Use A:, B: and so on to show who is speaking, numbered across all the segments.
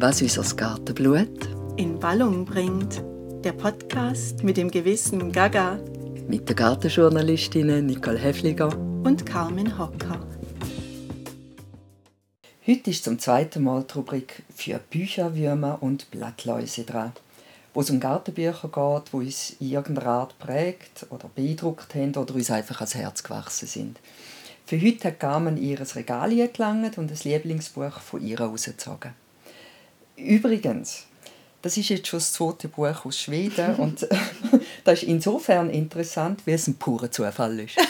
A: was unser Gartenblut
B: in Wallung bringt. Der Podcast mit dem gewissen Gaga
A: mit den Gartenjournalistinnen Nicole Hefliger
B: und Carmen Hocker.
A: Heute ist zum zweiten Mal die Rubrik für Bücherwürmer und Blattläuse dran, wo es um Gartenbücher geht, wo uns in irgendeiner Art prägt oder beeindruckt haben oder uns einfach ans Herz gewachsen sind. Für heute hat Carmen ihr Regal gelangt und ein Lieblingsbuch von ihr rausgezogen. Übrigens, das ist jetzt schon das zweite Buch aus Schweden und das ist insofern interessant, wie es ein purer Zufall ist.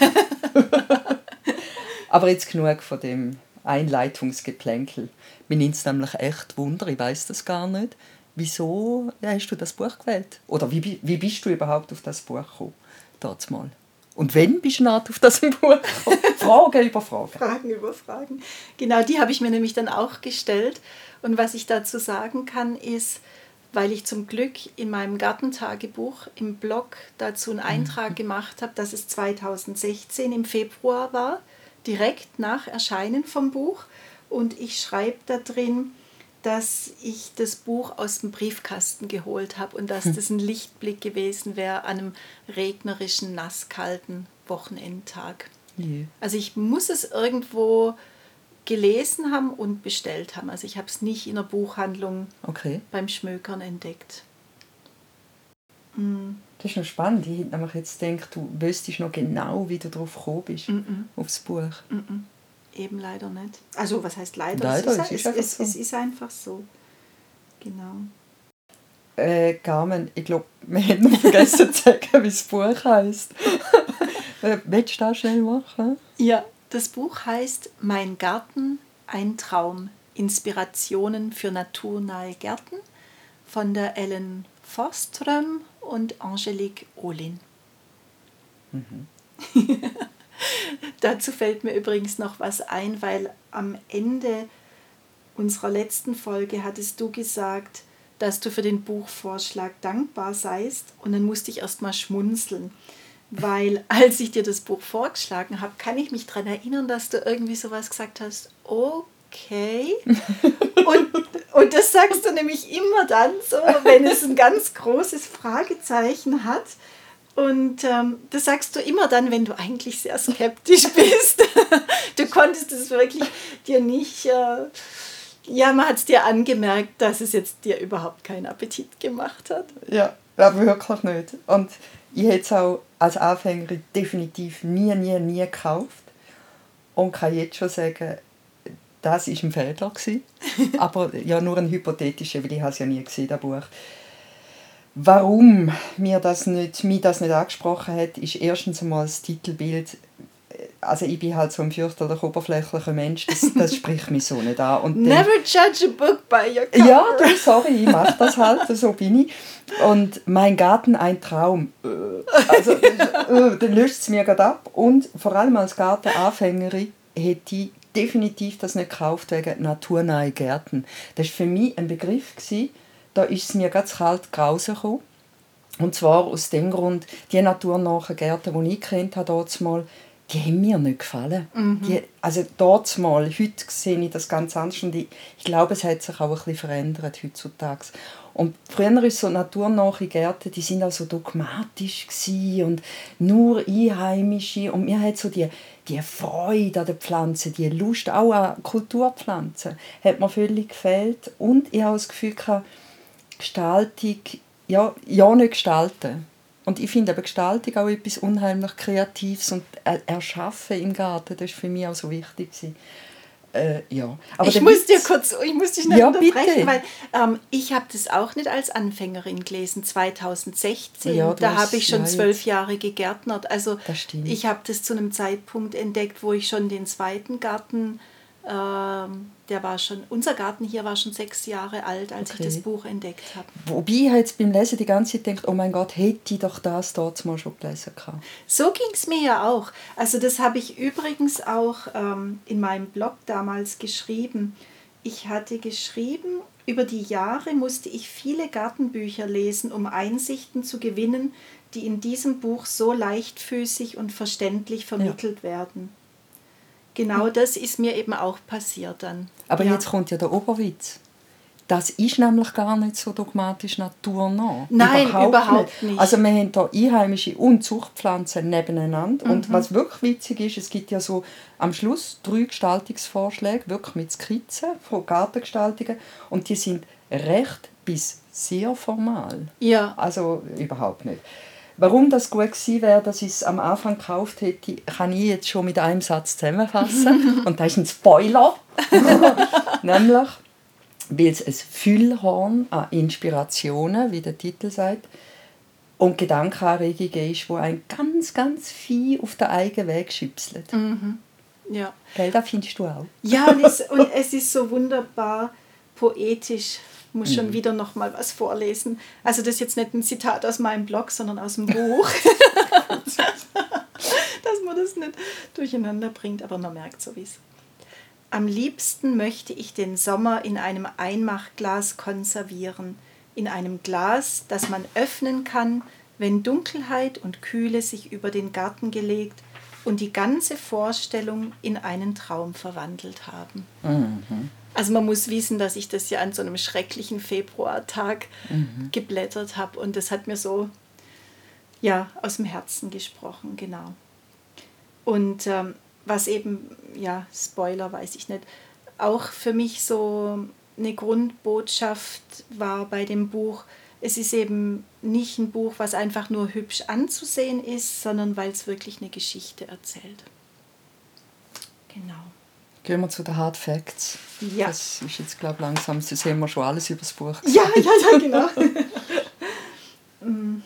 A: Aber jetzt genug von dem Einleitungsgeplänkel. Mir nimmt es nämlich echt Wunder, ich weiß das gar nicht. Wieso hast du das Buch gewählt? Oder wie, wie bist du überhaupt auf das Buch gekommen? Dort mal. Und wenn bist du auf das Buch? Fragen über Fragen.
B: Fragen über Fragen. Genau, die habe ich mir nämlich dann auch gestellt. Und was ich dazu sagen kann, ist, weil ich zum Glück in meinem Gartentagebuch im Blog dazu einen Eintrag mhm. gemacht habe, dass es 2016 im Februar war, direkt nach Erscheinen vom Buch. Und ich schreibe da drin, dass ich das Buch aus dem Briefkasten geholt habe und dass hm. das ein Lichtblick gewesen wäre an einem regnerischen, nasskalten Wochenendtag. Yeah. Also ich muss es irgendwo gelesen haben und bestellt haben. Also ich habe es nicht in der Buchhandlung okay. beim Schmökern entdeckt.
A: Mm. Das ist noch spannend. Ich nämlich jetzt gedacht, du wüsstest noch genau, wie du darauf gekommen bist, mm -mm. aufs Buch.
B: Eben leider nicht. Also was heißt leider? leider es, ist, es, ist es, so. es ist einfach so. Genau.
A: Äh, Carmen, ich glaube, wir haben noch vergessen zu sagen, wie das Buch heißt. Äh, willst du das schnell machen?
B: Ja, das Buch heißt Mein Garten, ein Traum. Inspirationen für naturnahe Gärten von der Ellen Forström und Angelique Olin. Mhm. Dazu fällt mir übrigens noch was ein, weil am Ende unserer letzten Folge hattest du gesagt, dass du für den Buchvorschlag dankbar seist und dann musste ich erst mal schmunzeln weil als ich dir das Buch vorgeschlagen habe, kann ich mich daran erinnern, dass du irgendwie sowas gesagt hast, okay. und, und das sagst du nämlich immer dann so, wenn es ein ganz großes Fragezeichen hat. Und ähm, das sagst du immer dann, wenn du eigentlich sehr skeptisch bist. du konntest es wirklich dir nicht... Äh, ja, man hat es dir angemerkt, dass es jetzt dir überhaupt keinen Appetit gemacht hat.
A: Ja, aber wirklich nicht. Und ich hätte es auch als Anfängerin definitiv nie, nie, nie gekauft. Und kann jetzt schon sagen, das war ein Fehler. Aber ja, nur ein hypothetischer, weil ich es ja nie gesehen das Buch. Warum mir das nicht, mich das nicht angesprochen hat, ist erstens einmal das Titelbild also ich bin halt so ein fürchterlich oberflächlicher Mensch, das, das spricht mich so nicht an. Und
B: Never dann, judge a book by your cover.
A: Ja, du, sorry, ich mache das halt, so bin ich. Und mein Garten ein Traum. Also, äh, dann löst es mir gerade ab. Und vor allem als Gartenanfängerin hätte ich definitiv das nicht gekauft wegen naturnahe Gärten. Das war für mich ein Begriff, gewesen, da ist es mir ganz kalt grausen gekommen. Und zwar aus dem Grund, die naturnahen Gärten, die ich kennt habe, dort mal, die haben mir nicht gefallen. Mhm. Die, also dort mal, heute sehe ich das ganz anders und ich, ich glaube, es hat sich auch ein bisschen verändert heutzutage. Und früher es so naturnahe Gärten, die sind auch so dogmatisch und nur Einheimische und mir hat so die, die Freude an den Pflanzen, die Lust auch an Kulturpflanzen, hat mir völlig gefehlt und ich habe das Gefühl, Gestaltung, ja, ja nicht gestalten und ich finde aber Gestaltung auch etwas unheimlich Kreatives und Erschaffen im Garten, das war für mich auch so wichtig. Äh, ja.
B: Aber ich muss dir kurz, ich muss dich nicht ja, unterbrechen, bitte. weil ähm, ich habe das auch nicht als Anfängerin gelesen, 2016. Ja, da habe ich schon zwölf Jahre gegärtnert. Also ich habe das zu einem Zeitpunkt entdeckt, wo ich schon den zweiten Garten ähm, der war schon, unser Garten hier war schon sechs Jahre alt, als okay. ich das Buch entdeckt habe.
A: Wobei ich jetzt beim Lesen die ganze Zeit denkt, oh mein Gott, hätte ich doch das dort mal schon gelesen können.
B: So ging es mir ja auch. Also das habe ich übrigens auch ähm, in meinem Blog damals geschrieben. Ich hatte geschrieben, über die Jahre musste ich viele Gartenbücher lesen, um Einsichten zu gewinnen, die in diesem Buch so leichtfüßig und verständlich vermittelt ja. werden genau das ist mir eben auch passiert dann.
A: Aber ja. jetzt kommt ja der Oberwitz. das ist nämlich gar nicht so dogmatisch naturnah.
B: Nein, überhaupt, überhaupt nicht. nicht.
A: Also wir haben hier einheimische und Zuchtpflanzen nebeneinander. Mhm. Und was wirklich witzig ist, es gibt ja so am Schluss drei Gestaltungsvorschläge, wirklich mit Skizzen von Gartengestaltungen. Und die sind recht bis sehr formal.
B: Ja.
A: Also überhaupt nicht. Warum das gut gewesen wäre, dass ich es am Anfang gekauft hätte, kann ich jetzt schon mit einem Satz zusammenfassen. Und das ist ein Spoiler. Nämlich, weil es ein Füllhorn an Inspirationen, wie der Titel sagt, und Gedankenanregungen ist, wo ein ganz, ganz viel auf den eigenen Weg schüpselt.
B: Mhm. Ja.
A: Gell, das findest du auch.
B: Ja, und es, und es ist so wunderbar poetisch muss schon mhm. wieder noch mal was vorlesen. Also das ist jetzt nicht ein Zitat aus meinem Blog, sondern aus dem Buch. Dass man das nicht durcheinander bringt, aber man merkt sowieso. Am liebsten möchte ich den Sommer in einem Einmachglas konservieren, in einem Glas, das man öffnen kann, wenn Dunkelheit und Kühle sich über den Garten gelegt und die ganze Vorstellung in einen Traum verwandelt haben. Mhm. Also man muss wissen, dass ich das ja an so einem schrecklichen Februartag mhm. geblättert habe und das hat mir so ja aus dem Herzen gesprochen, genau. Und ähm, was eben, ja, Spoiler weiß ich nicht, auch für mich so eine Grundbotschaft war bei dem Buch, es ist eben nicht ein Buch, was einfach nur hübsch anzusehen ist, sondern weil es wirklich eine Geschichte erzählt. Genau.
A: Gehen wir zu den Hard Facts.
B: Ja.
A: Das ist jetzt, glaube ich, langsam, das sehen wir schon alles über das Buch.
B: Ja, ja, ja, genau. mhm.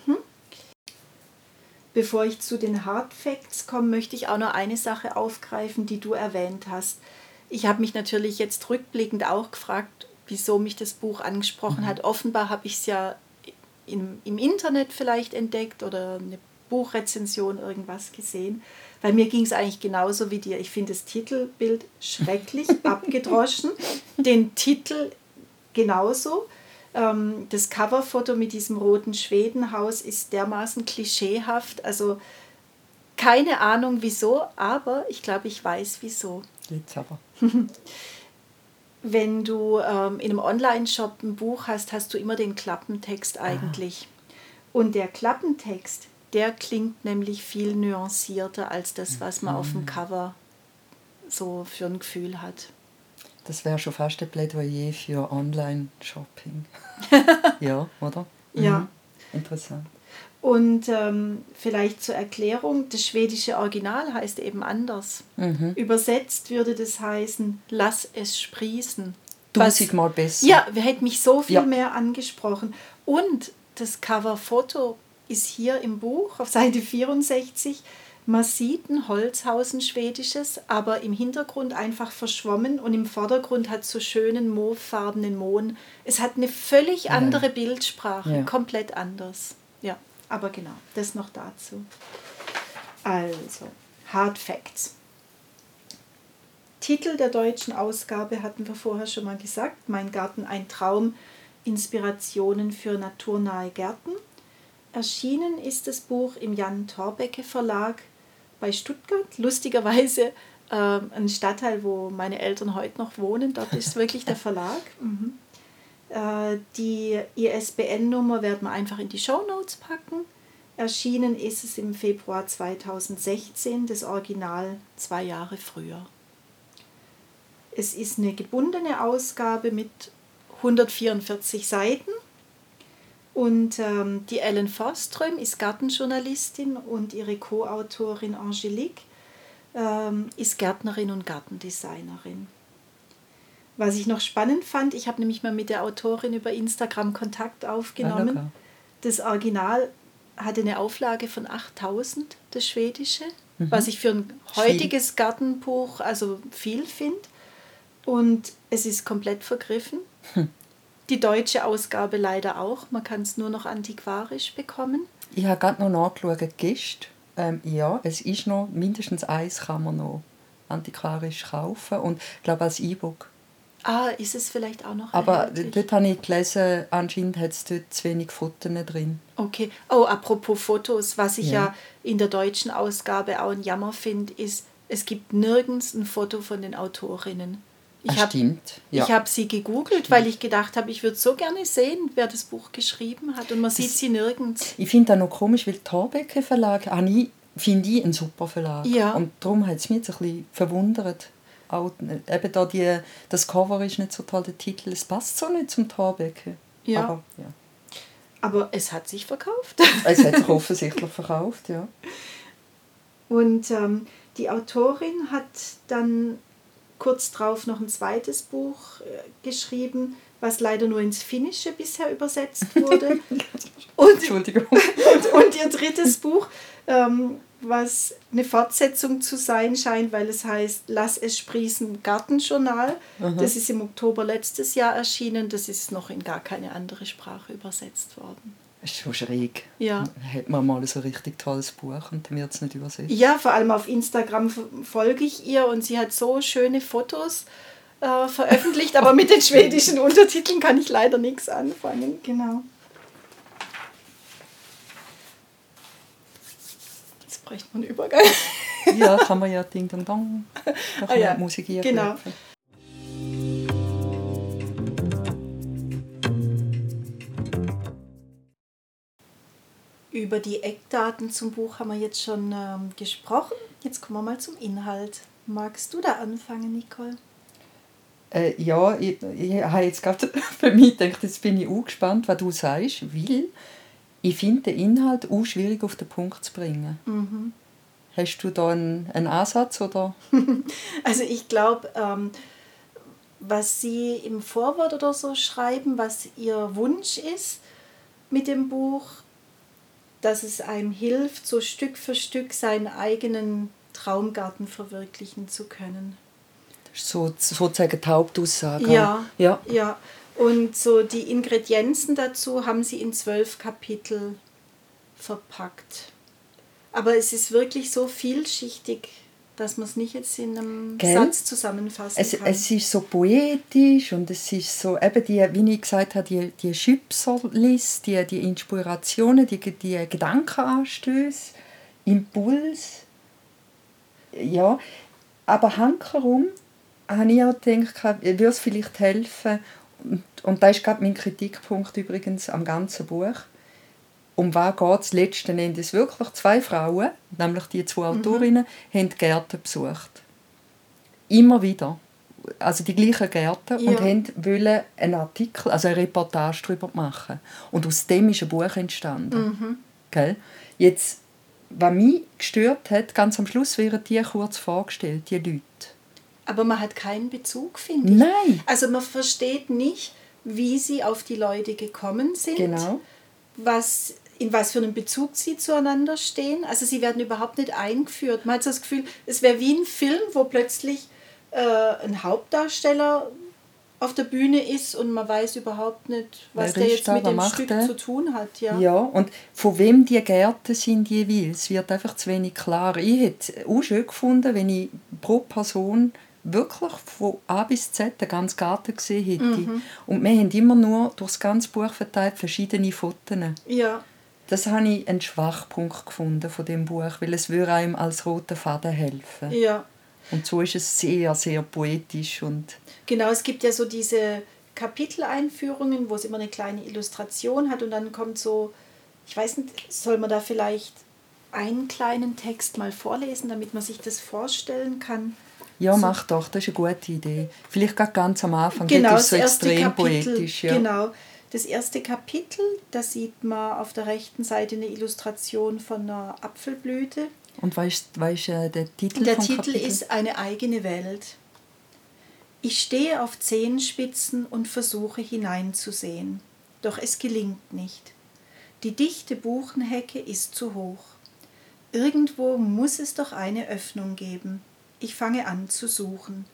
B: Bevor ich zu den Hard Facts komme, möchte ich auch noch eine Sache aufgreifen, die du erwähnt hast. Ich habe mich natürlich jetzt rückblickend auch gefragt, wieso mich das Buch angesprochen mhm. hat. Offenbar habe ich es ja im, im Internet vielleicht entdeckt oder eine Buchrezension irgendwas gesehen. Bei mir ging es eigentlich genauso wie dir. Ich finde das Titelbild schrecklich, abgedroschen. Den Titel genauso. Ähm, das Coverfoto mit diesem roten Schwedenhaus ist dermaßen klischeehaft. Also keine Ahnung wieso, aber ich glaube, ich weiß wieso.
A: Jetzt aber.
B: Wenn du ähm, in einem Online-Shop ein Buch hast, hast du immer den Klappentext eigentlich. Ah. Und der Klappentext, der klingt nämlich viel nuancierter als das, was man mhm. auf dem mhm. Cover so für ein Gefühl hat.
A: Das wäre schon fast ein Plädoyer für Online-Shopping. ja, oder?
B: Mhm. Ja.
A: Interessant.
B: Und ähm, vielleicht zur Erklärung, das schwedische Original heißt eben anders.
A: Mhm.
B: Übersetzt würde das heißen, lass es sprießen.
A: Tausendmal besser.
B: Ja, wir hätten mich so viel ja. mehr angesprochen. Und das Coverfoto ist hier im Buch auf Seite 64. Man sieht ein Holzhaus, ein schwedisches, aber im Hintergrund einfach verschwommen und im Vordergrund hat so schönen mauvefarbenen Mohn. Es hat eine völlig andere ja. Bildsprache, ja. komplett anders. Ja, aber genau, das noch dazu. Also, Hard Facts. Titel der deutschen Ausgabe hatten wir vorher schon mal gesagt. Mein Garten ein Traum, Inspirationen für naturnahe Gärten. Erschienen ist das Buch im Jan Thorbecke Verlag bei Stuttgart. Lustigerweise äh, ein Stadtteil, wo meine Eltern heute noch wohnen. Dort ist wirklich der Verlag. Mhm. Äh, die ISBN-Nummer werden wir einfach in die Show Notes packen. Erschienen ist es im Februar 2016, das Original zwei Jahre früher. Es ist eine gebundene Ausgabe mit 144 Seiten und ähm, die Ellen Forström ist Gartenjournalistin und ihre Co-Autorin Angelique ähm, ist Gärtnerin und Gartendesignerin. Was ich noch spannend fand, ich habe nämlich mal mit der Autorin über Instagram Kontakt aufgenommen. Ah, das Original hatte eine Auflage von 8000, das schwedische, mhm. was ich für ein heutiges viel. Gartenbuch also viel finde. Und es ist komplett vergriffen. Hm. Die deutsche Ausgabe leider auch. Man kann es nur noch antiquarisch bekommen.
A: Ich habe gerade noch nachgeschaut, Gist. Ähm, ja, es ist noch, mindestens eins kann man noch antiquarisch kaufen und ich glaube als E-Book.
B: Ah, ist es vielleicht auch noch
A: Aber erhältlich? dort habe ich gelesen, anscheinend hat es dort zu wenig Fotos drin.
B: Okay. Oh, apropos Fotos, was ich ja, ja in der deutschen Ausgabe auch ein Jammer finde, ist, es gibt nirgends ein Foto von den Autorinnen. Ich
A: Ah,
B: habe
A: stimmt. Ja.
B: ich hab sie gegoogelt, weil ich gedacht habe, ich würde so gerne sehen, wer das Buch geschrieben hat. Und man sieht sie nirgends.
A: Ich finde das noch komisch, weil Thorbecke Verlag habe ich, finde ich einen super Verlag.
B: Ja.
A: Und darum hat es mich jetzt ein bisschen verwundert. Auch, äh, eben da die, das Cover ist nicht so toll, der Titel, es passt so nicht zum Thorbecke.
B: Ja.
A: Aber ja.
B: Aber es hat sich verkauft.
A: Es hat sich offensichtlich verkauft, ja.
B: Und ähm, die Autorin hat dann kurz darauf noch ein zweites Buch äh, geschrieben, was leider nur ins Finnische bisher übersetzt wurde. und,
A: Entschuldigung.
B: und, und ihr drittes Buch, ähm, was eine Fortsetzung zu sein scheint, weil es heißt Lass es sprießen Gartenjournal. Das ist im Oktober letztes Jahr erschienen. Das ist noch in gar keine andere Sprache übersetzt worden.
A: Das ist schon schräg.
B: Ja.
A: Hat man mal so ein richtig tolles Buch und dann wird es nicht übersetzt.
B: Ja, vor allem auf Instagram folge ich ihr und sie hat so schöne Fotos äh, veröffentlicht, aber mit den schwedischen Untertiteln kann ich leider nichts anfangen. Genau. Jetzt bräuchte man einen Übergang.
A: Ja, kann man ja Ding Dong Dong. Da kann
B: Ah ja,
A: Musik
B: genau.
A: einklopfen.
B: Über die Eckdaten zum Buch haben wir jetzt schon ähm, gesprochen. Jetzt kommen wir mal zum Inhalt. Magst du da anfangen, Nicole?
A: Äh, ja, ich, ich habe jetzt gerade für mich gedacht, jetzt bin ich auch gespannt, was du sagst, weil ich finde den Inhalt auch schwierig auf den Punkt zu bringen.
B: Mhm.
A: Hast du da einen, einen Ansatz oder?
B: Also ich glaube, ähm, was Sie im Vorwort oder so schreiben, was Ihr Wunsch ist mit dem Buch, dass es einem hilft, so Stück für Stück seinen eigenen Traumgarten verwirklichen zu können.
A: So, sozusagen die Hauptaussage.
B: Ja.
A: ja.
B: Ja, und so die Ingredienzen dazu haben Sie in zwölf Kapitel verpackt. Aber es ist wirklich so vielschichtig, dass man es nicht jetzt in einem
A: Gell?
B: Satz zusammenfassen
A: Es,
B: kann.
A: es ist so poetisch und es ist so, eben die, wie ich gesagt habe, die, die Schüpserliste, die, die Inspirationen, die, die Gedankenanstöße, Impuls. Ja, aber hankerum habe ich auch gedacht, würde es vielleicht helfen, und, und das ist gerade mein Kritikpunkt übrigens am ganzen Buch, um was geht es letzten Endes wirklich? Zwei Frauen, nämlich die zwei Autorinnen, haben die Gärten besucht. Immer wieder. Also die gleichen Gärten und
B: Ja.
A: haben wollen einen Artikel, also eine Reportage darüber machen. Und aus dem ist ein Buch entstanden. Gell? Jetzt, was mich gestört hat, ganz am Schluss werden die kurz vorgestellt, die Leute.
B: Aber man hat keinen Bezug, finde ich.
A: Nein.
B: Also man versteht nicht, wie sie auf die Leute gekommen sind,
A: Genau.
B: was, in was für einem Bezug sie zueinander stehen. Also sie werden überhaupt nicht eingeführt. Man hat so das Gefühl, es wäre wie ein Film, wo plötzlich äh, ein Hauptdarsteller auf der Bühne ist und man weiß überhaupt nicht, was
A: Wer
B: der jetzt
A: da,
B: mit dem
A: macht
B: Stück
A: der?
B: zu tun hat. Ja.
A: Ja, und von wem die Gärten sind jeweils, wird einfach zu wenig klar. Ich hätte es auch schön gefunden, wenn ich pro Person wirklich von A bis Z den ganzen Garten gesehen hätte.
B: Mhm.
A: Und wir haben immer nur durchs ganze Buch verteilt verschiedene Fotos.
B: ja.
A: Das habe ich einen Schwachpunkt gefunden von dem Buch, weil es würde einem als roter Faden helfen.
B: ja.
A: Und so ist es sehr, sehr poetisch und
B: Genau, es gibt ja so diese Kapiteleinführungen, wo es immer eine kleine Illustration hat und dann kommt so, ich weiß nicht, soll man da vielleicht einen kleinen Text mal vorlesen, damit man sich das vorstellen kann?
A: ja,
B: So.
A: mach doch, das ist eine gute Idee. Vielleicht gerade ganz am Anfang,
B: Genau,
A: das ist so extrem
B: Kapitel.
A: poetisch. Ja.
B: Genau. Das erste Kapitel, da sieht man auf der rechten Seite eine Illustration von einer Apfelblüte.
A: Und weißt du äh, der Titel
B: Der Titel
A: Kapitel?
B: ist Eine eigene Welt. Ich stehe auf Zehenspitzen und versuche hineinzusehen, doch es gelingt nicht. Die dichte Buchenhecke ist zu hoch. Irgendwo muss es doch eine Öffnung geben. Ich fange an zu suchen,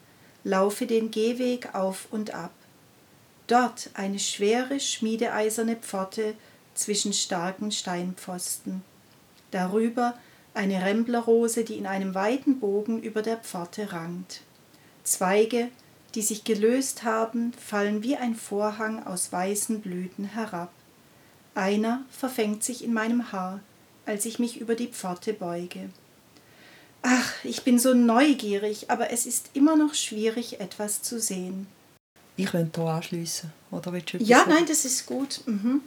B: laufe den Gehweg auf und ab. Dort eine schwere, schmiedeeiserne Pforte zwischen starken Steinpfosten. Darüber eine Remblerrose, die in einem weiten Bogen über der Pforte rankt. Zweige, die sich gelöst haben, fallen wie ein Vorhang aus weißen Blüten herab. Einer verfängt sich in meinem Haar, als ich mich über die Pforte beuge. ach, ich bin so neugierig, aber es ist immer noch schwierig, etwas zu sehen.
A: Ich könnte hier anschliessen. Oder willst du
B: ja, sagen? nein, das ist gut. Mhm.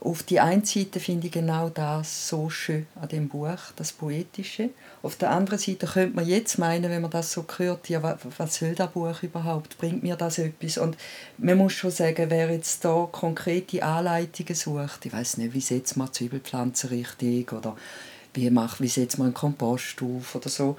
A: Auf die einen Seite finde ich genau das so schön an dem Buch, das Poetische. Auf der anderen Seite könnte man jetzt meinen, wenn man das so hört, ja, was soll das Buch überhaupt? Bringt mir das etwas? Und man muss schon sagen, wer jetzt da konkrete Anleitungen sucht, ich weiß nicht, wie setzt man Zwiebelpflanzen richtig oder wie, macht, wie setzt man einen Kompost auf oder so,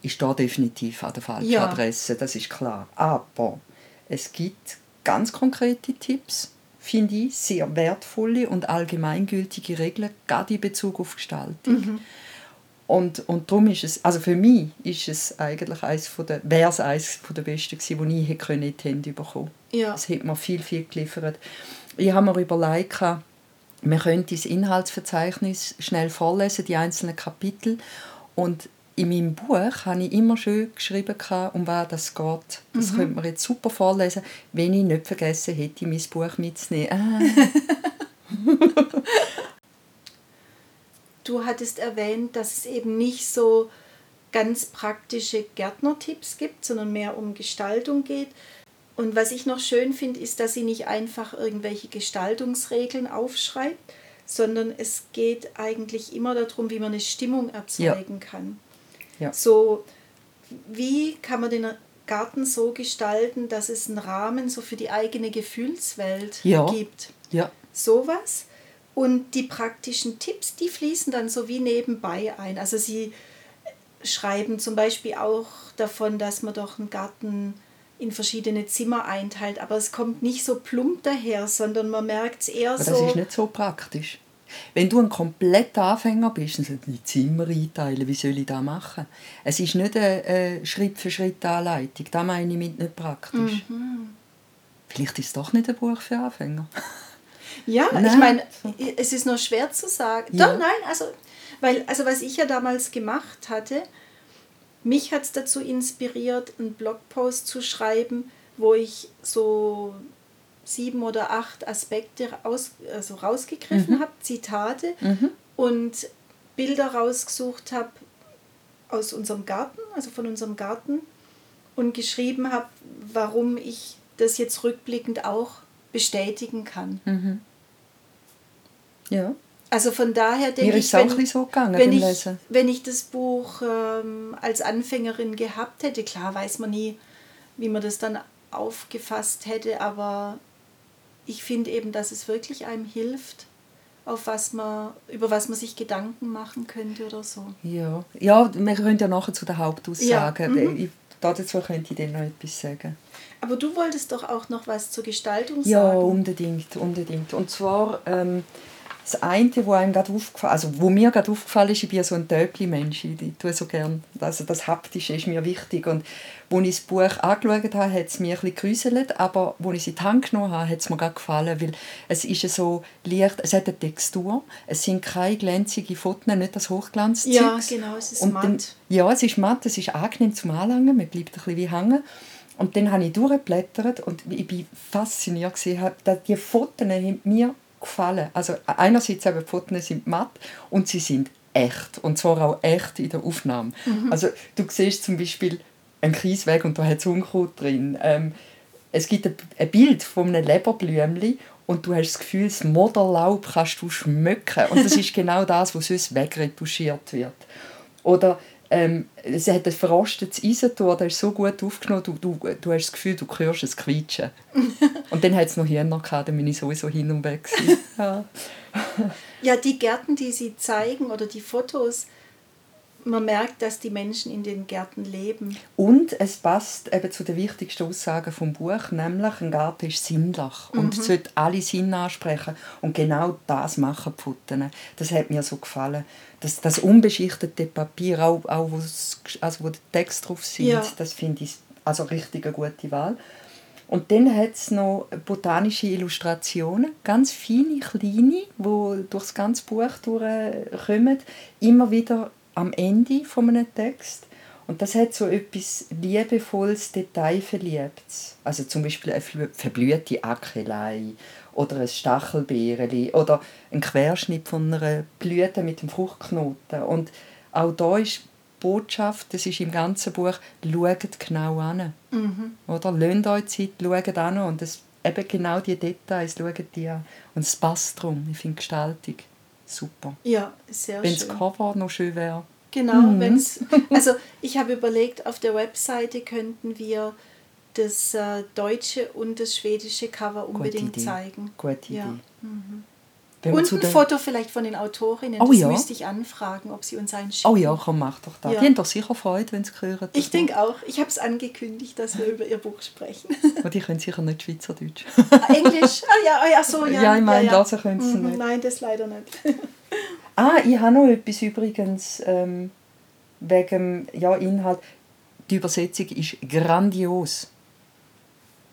A: ist da definitiv an der falschen ja. Adresse, das ist klar. Aber es gibt ganz konkrete Tipps, finde ich, sehr wertvolle und allgemeingültige Regeln, gerade in Bezug auf Gestaltung. Mhm. Und, und darum ist es, also für mich ist es eigentlich eines von der, wäre es eines von der besten gewesen, die ich hätte in die Hände bekommen
B: ja.
A: Es hat mir viel, viel geliefert. Ich habe mir überlegt, man könnte das Inhaltsverzeichnis schnell vorlesen, die einzelnen Kapitel. Und in meinem Buch habe ich immer schön geschrieben, um was das geht. Das mhm. könnte man jetzt super vorlesen, wenn ich nicht vergessen hätte, mein Buch mitzunehmen. Ah.
B: du hattest erwähnt, dass es eben nicht so ganz praktische Gärtnertipps gibt, sondern mehr um Gestaltung geht. Und was ich noch schön finde, ist, dass sie nicht einfach irgendwelche Gestaltungsregeln aufschreibt, sondern es geht eigentlich immer darum, wie man eine Stimmung erzeugen ja. kann.
A: Ja.
B: So, wie kann man den Garten so gestalten, dass es einen Rahmen so für die eigene Gefühlswelt
A: ja.
B: gibt?
A: Ja.
B: Sowas. Und die praktischen Tipps, die fließen dann so wie nebenbei ein. Also sie schreiben zum Beispiel auch davon, dass man doch einen Garten in verschiedene Zimmer einteilt. Aber es kommt nicht so plump daher, sondern man merkt es eher
A: Aber
B: so.
A: Das ist nicht so praktisch. Wenn du ein kompletter Anfänger bist, dann sollst du die Zimmer einteilen. Wie soll ich das machen? Es ist nicht eine Schritt-für-Schritt-Anleitung. Das meine ich mit nicht praktisch. Mhm. Vielleicht ist es doch nicht ein Buch für Anfänger.
B: Ja, nein. ich meine, es ist noch schwer zu sagen. Ja. Doch, nein, also, weil, also was ich ja damals gemacht hatte, mich hat es dazu inspiriert, einen Blogpost zu schreiben, wo ich so sieben oder acht Aspekte aus, also rausgegriffen mhm. habe, Zitate mhm. und Bilder rausgesucht habe aus unserem Garten, also von unserem Garten und geschrieben habe, warum ich das jetzt rückblickend auch bestätigen kann.
A: Mhm. Ja.
B: Also von daher denke ich,
A: wenn, so gegangen,
B: wenn, ich, wenn ich das Buch ähm, als Anfängerin gehabt hätte, klar weiß man nie, wie man das dann aufgefasst hätte, aber ich finde eben, dass es wirklich einem hilft, auf was man, über was man sich Gedanken machen könnte oder so.
A: Ja, ja wir können ja nachher zu der Hauptaussage. Ja. Mhm. Ich, dazu könnte ich dann noch etwas sagen.
B: Aber du wolltest doch auch noch was zur Gestaltung sagen.
A: Ja, unbedingt, unbedingt. Und zwar ähm, das eine, wo einem gerade aufgefallen, also wo mir gerade aufgefallen ist, ich bin so ein Töpli-Mensch, ich tue so gern, also das Haptische ist mir wichtig und als ich das Buch angeschaut habe, hat es mir ein bisschen aber als ich es in die Hand genommen habe, hat es mir gerade gefallen, weil es ist so leicht, es hat eine Textur, es sind keine glänzigen Fotos, nicht das Hochglanzzeug.
B: Ja, genau, es ist und matt.
A: Dann, ja, es ist matt, es ist angenehm zum Anlangen, man bleibt ein bisschen wie hängen. Und dann habe ich durchgeblättert und ich war fasziniert, dass die Fotos haben mir gefallen. Also einerseits eben die Fotos sind matt und sie sind echt. Und zwar auch echt in der Aufnahme. Mhm. Also du siehst zum Beispiel einen Kiesweg und da hat es Unkraut drin. Ähm, es gibt ein Bild von einem Leberblümchen und du hast das Gefühl, das Moderlaub kannst du schmücken. Und das ist genau das, was sonst wegretuschiert wird. Oder ähm, es hat ein verrostetes Eisentor, das ist so gut aufgenommen, du, du, du hast das Gefühl, du hörst es quietschen. und dann hat es noch Hühner gehabt, dann bin ich sowieso hin und weg. ja.
B: ja, die Gärten, die Sie zeigen oder die Fotos, man merkt, dass die Menschen in den Gärten leben.
A: Und es passt eben zu den wichtigsten Aussagen vom Buch, nämlich ein Garten ist sinnlich und mhm. sollte alle Sinne ansprechen. Und genau das machen die Futten. Das hat mir so gefallen. Das, das unbeschichtete Papier, auch, auch wo, also wo der Text drauf sind, ja. das finde ich also richtig eine gute Wahl. Und dann hat es noch botanische Illustrationen, ganz feine, kleine, die durch das ganze Buch durchkommen. Immer wieder am Ende von einem Text. Und das hat so etwas liebevolles, detailverliebtes. Also zum Beispiel eine verblühte Ackelei oder ein Stachelbeerli oder ein Querschnitt von einer Blüte mit dem Fruchtknoten. Und auch da ist Botschaft, das ist im ganzen Buch, schaut genau an.
B: Mhm.
A: Oder? Lasst euch Zeit, schaut an und das, eben genau die Details schaut die an. Und es passt darum. Ich finde Gestaltung super.
B: Ja, sehr
A: Wenn
B: schön.
A: das Cover noch schön wäre.
B: Genau,
A: Mhm.
B: wenn's, also ich habe überlegt, auf der Webseite könnten wir das äh, deutsche und das schwedische Cover unbedingt
A: Idee.
B: zeigen.
A: Gute
B: Ja.
A: Idee. Wenn
B: Und ein Foto vielleicht von den Autorinnen.
A: Oh
B: das
A: ja.
B: müsste ich anfragen, ob sie uns eins schicken.
A: Oh ja, komm, mach doch das.
B: Ja.
A: Die haben doch sicher Freude, wenn sie hören.
B: Ich denke auch. Ich habe es angekündigt, dass wir über ihr Buch sprechen.
A: Aber die können sicher nicht Schweizerdeutsch.
B: Englisch? Ah ja, ah, ja, so, ja.
A: Ja, ich meine,
B: ja,
A: lesen können sie
B: Mhm,
A: nicht.
B: Nein, das leider nicht.
A: ah, ich habe noch etwas übrigens ähm, wegen ja, Inhalt. Die Übersetzung ist grandios.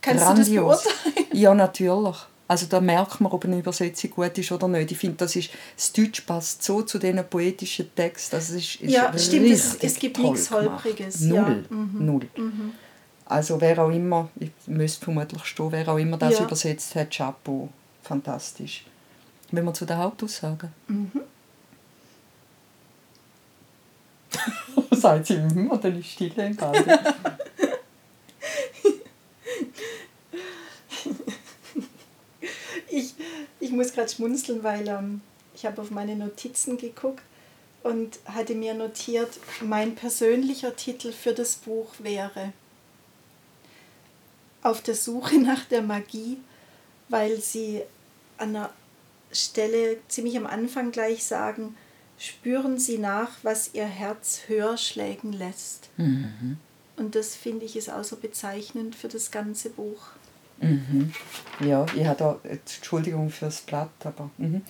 B: Kannst
A: grandios.
B: du das beurteilen?
A: Ja, natürlich. Also da merkt man, ob eine Übersetzung gut ist oder nicht. Ich finde, das, ist, das Deutsch passt so zu diesen poetischen Texten. Also es ist, ist
B: Ja, stimmt, es- es gibt nichts. Holpriges,
A: Null.
B: ja. Mhm.
A: Null. Also wer auch immer, ich müsste vermutlich stehen, wer auch immer das
B: Ja.
A: übersetzt hat, Chapeau. Fantastisch. Wenn wir zu den Hauptaussagen.
B: Mhm.
A: Sagt sie, mhm, und dann ist Stille im.
B: Ich, ich muss gerade schmunzeln, weil ähm, ich habe auf meine Notizen geguckt und hatte mir notiert, mein persönlicher Titel für das Buch wäre Auf der Suche nach der Magie, weil sie an einer Stelle ziemlich am Anfang gleich sagen, spüren Sie nach, was Ihr Herz höher schlägen lässt. Und das finde ich ist auch so bezeichnend für das ganze Buch.
A: Mhm. Ja, ich habe da, Entschuldigung fürs Blatt, aber mhm.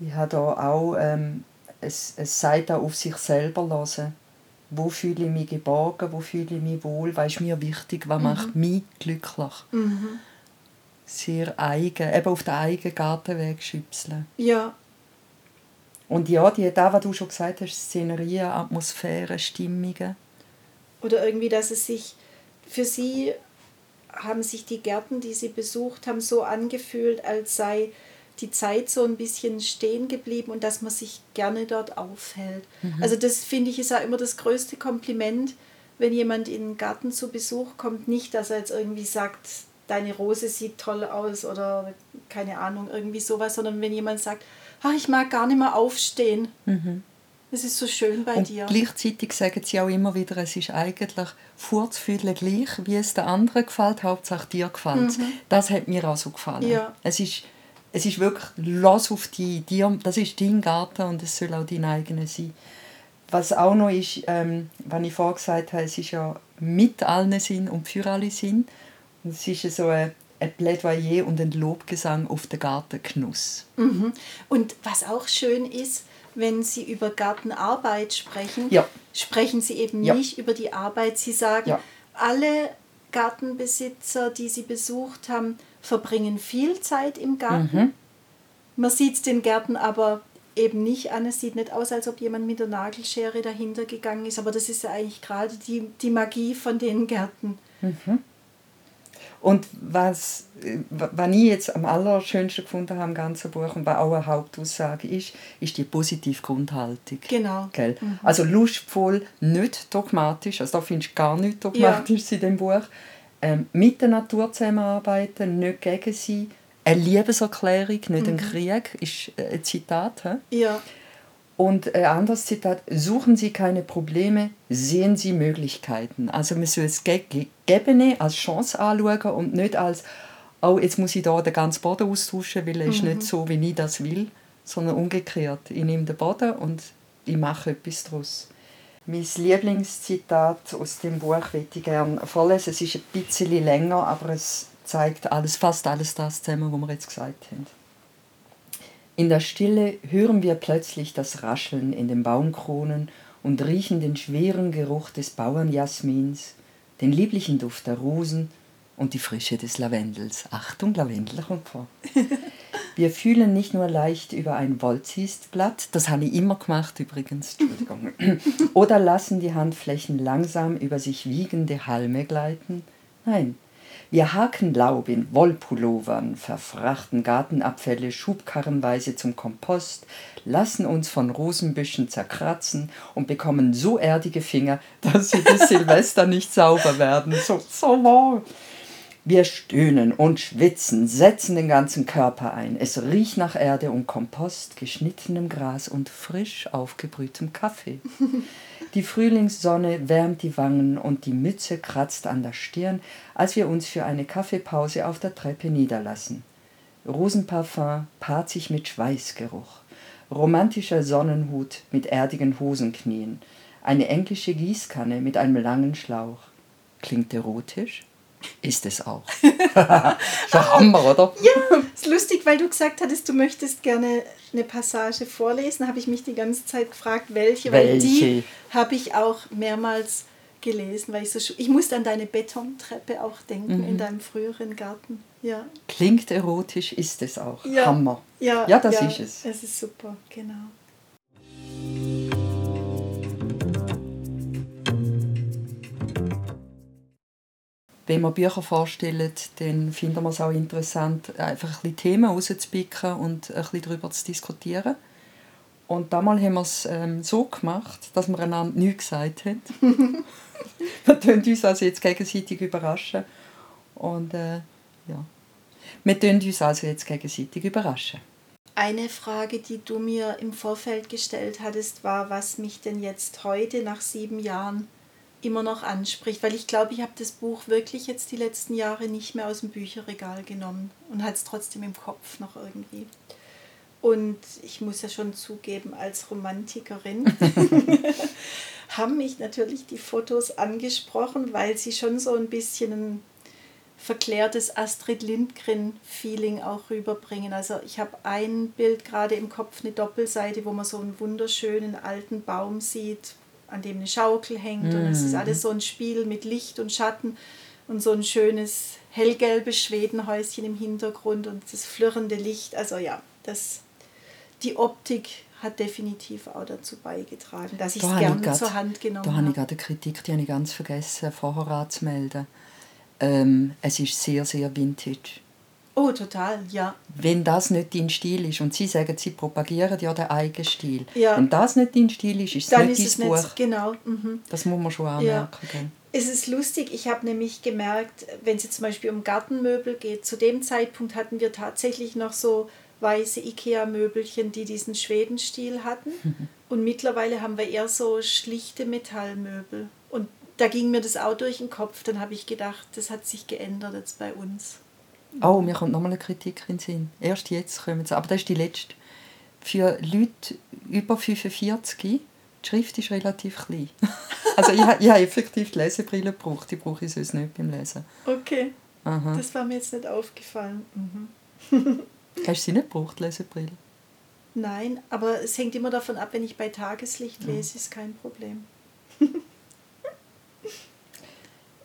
A: ich habe da auch, ähm, es, es sagt auch auf sich selber lassen. Wo fühle ich mich geborgen, wo fühle ich mich wohl, was ist mir wichtig, was macht mich glücklich. Sehr eigen, eben auf den eigenen Gartenweg schüpseln.
B: Ja,
A: Und ja, die, da, was du schon gesagt hast, Szenerien, Atmosphäre, Stimmungen.
B: Oder irgendwie, dass es sich für sie haben sich die Gärten, die sie besucht haben, so angefühlt, als sei die Zeit so ein bisschen stehen geblieben und dass man sich gerne dort aufhält. Also das finde ich ist ja immer das größte Kompliment, wenn jemand in den Garten zu Besuch kommt, nicht, dass er jetzt irgendwie sagt, deine Rose sieht toll aus oder keine Ahnung, irgendwie sowas, sondern wenn jemand sagt, ach, ich mag gar nicht mehr aufstehen. Es ist so schön bei
A: Und
B: dir.
A: gleichzeitig sagen sie auch immer wieder, es ist eigentlich vorzufühlen gleich, wie es der anderen gefällt, Hauptsache dir gefällt Das hat mir auch so gefallen.
B: Ja.
A: Es, ist, es ist wirklich, lass auf die, dir, das ist dein Garten und es soll auch dein eigener sein. Was auch noch ist, ähm, was ich vorher gesagt habe, es ist ja mit allen Sinn und für alle Sinn. Und es ist ja so ein, ein Plädoyer und ein Lobgesang auf den Gartengenuss.
B: Mhm. Und was auch schön ist, wenn Sie über Gartenarbeit sprechen,
A: Ja.
B: sprechen Sie eben
A: Ja.
B: nicht über die Arbeit. Sie sagen,
A: Ja.
B: alle Gartenbesitzer, die Sie besucht haben, verbringen viel Zeit im Garten.
A: Mhm.
B: Man sieht es den Gärten aber eben nicht an. Es sieht nicht aus, als ob jemand mit der Nagelschere dahinter gegangen ist. Aber das ist ja eigentlich gerade die, die Magie von den Gärten.
A: Und was, äh, was ich jetzt am allerschönsten gefunden habe im ganzen Buch und was auch eine Hauptaussage ist, ist die positive Grundhaltung.
B: Genau.
A: Gell? Also lustvoll, nicht dogmatisch, also da findest du gar nichts dogmatisch in dem Buch. Ähm, mit der Natur zusammenarbeiten, nicht gegen sie. Eine Liebeserklärung, nicht ein Krieg, ist äh, ein Zitat. He?
B: Ja,
A: Und ein anderes Zitat, suchen Sie keine Probleme, sehen Sie Möglichkeiten. Also man soll Ge- Gegebene als Chance anschauen und nicht als, oh, jetzt muss ich da den ganzen Boden austauschen, weil er ist nicht so, wie ich das will, sondern umgekehrt. Ich nehme den Boden und ich mache etwas daraus. Mein Lieblingszitat aus dem Buch möchte ich gerne vorlesen. Es ist ein bisschen länger, aber es zeigt alles, fast alles das zusammen, was wir jetzt gesagt haben. In der Stille hören wir plötzlich das Rascheln in den Baumkronen und riechen den schweren Geruch des Bauernjasmins, den lieblichen Duft der Rosen und die Frische des Lavendels. Achtung, Lavendel kommt vor. Wir fühlen nicht nur leicht über ein Wollzistblatt, das habe ich immer gemacht übrigens, Entschuldigung, oder lassen die Handflächen langsam über sich wiegende Halme gleiten. Nein, Wir haken Laub in Wollpullovern, verfrachten Gartenabfälle schubkarrenweise zum Kompost, lassen uns von Rosenbüschen zerkratzen und bekommen so erdige Finger, dass sie bis Silvester nicht sauber werden. So, so wahr. Wir stöhnen und schwitzen, setzen den ganzen Körper ein. Es riecht nach Erde und Kompost, geschnittenem Gras und frisch aufgebrühtem Kaffee. Die Frühlingssonne wärmt die Wangen und die Mütze kratzt an der Stirn, als wir uns für eine Kaffeepause auf der Treppe niederlassen. Rosenparfum paart sich mit Schweißgeruch. Romantischer Sonnenhut mit erdigen Hosenknien. Eine englische Gießkanne mit einem langen Schlauch. Klingt erotisch? Ist es auch.
B: so Hammer, oder? Ja, ist lustig, weil du gesagt hattest, du möchtest gerne eine Passage vorlesen. Habe ich mich die ganze Zeit gefragt, welche, welche? weil die habe ich auch mehrmals gelesen, weil ich so ich musste an deine Betontreppe auch denken mhm. in deinem früheren Garten. Ja.
A: Klingt erotisch, ist es auch.
B: Ja.
A: Hammer.
B: Ja, ja das ja, ist es. Es ist super, genau.
A: Wenn wir Bücher vorstellen, dann finden wir es auch interessant, einfach ein bisschen Themen rauszupicken und ein bisschen darüber zu diskutieren. Und damals haben wir es ähm, so gemacht, dass wir einander nichts gesagt haben. wir tun uns also jetzt gegenseitig überraschen. Und äh, ja, wir tun uns also jetzt gegenseitig überraschen.
B: Eine Frage, die du mir im Vorfeld gestellt hattest, war, was mich denn jetzt heute nach sieben Jahren immer noch anspricht, weil ich glaube, ich habe das Buch wirklich jetzt die letzten Jahre nicht mehr aus dem Bücherregal genommen und hat es trotzdem im Kopf noch irgendwie. Und ich muss ja schon zugeben, als Romantikerin haben mich natürlich die Fotos angesprochen, weil sie schon so ein bisschen ein verklärtes Astrid Lindgren-Feeling auch rüberbringen. Also ich habe ein Bild gerade im Kopf, eine Doppelseite, wo man so einen wunderschönen alten Baum sieht, an dem eine Schaukel hängt mhm. und es ist mhm. alles so ein Spiel mit Licht und Schatten und so ein schönes hellgelbes Schwedenhäuschen im Hintergrund und das flirrende Licht. Also ja, das, die Optik hat definitiv auch dazu beigetragen, dass ich es gerne grad, zur Hand genommen habe.
A: Da habe ich gerade eine Kritik, die habe ich ganz vergessen, vorher anzumelden. Ähm, es ist sehr, sehr vintage.
B: Oh, total, ja.
A: Wenn das nicht dein Stil ist, und Sie sagen, Sie propagieren ja den eigenen Stil. Ja. Wenn das nicht dein Stil ist, ist
B: Dann
A: es
B: nicht dein Buch. Nicht, genau. Mhm.
A: Das muss man schon anmerken. Ja.
B: Es ist lustig, ich habe nämlich gemerkt, wenn es jetzt zum Beispiel um Gartenmöbel geht, zu dem Zeitpunkt hatten wir tatsächlich noch so weiße Ikea-Möbelchen, die diesen Schwedenstil hatten. Mhm. Und mittlerweile haben wir eher so schlichte Metallmöbel. Und da ging mir das auch durch den Kopf. Dann habe ich gedacht, das hat sich geändert jetzt bei uns.
A: Oh, mir kommt nochmal eine Kritik in den Sinn. Erst jetzt kommen sie. Aber das ist die letzte. Für Leute über 45, die Schrift ist relativ klein. also ich, ich habe effektiv die Lesebrille gebraucht. Die brauche ich sonst nicht beim Lesen.
B: Okay. Aha. Das war mir jetzt nicht aufgefallen. Mhm.
A: Hast du sie nicht gebraucht, Lesebrille?
B: Nein, aber es hängt immer davon ab, wenn ich bei Tageslicht lese, ist kein Problem.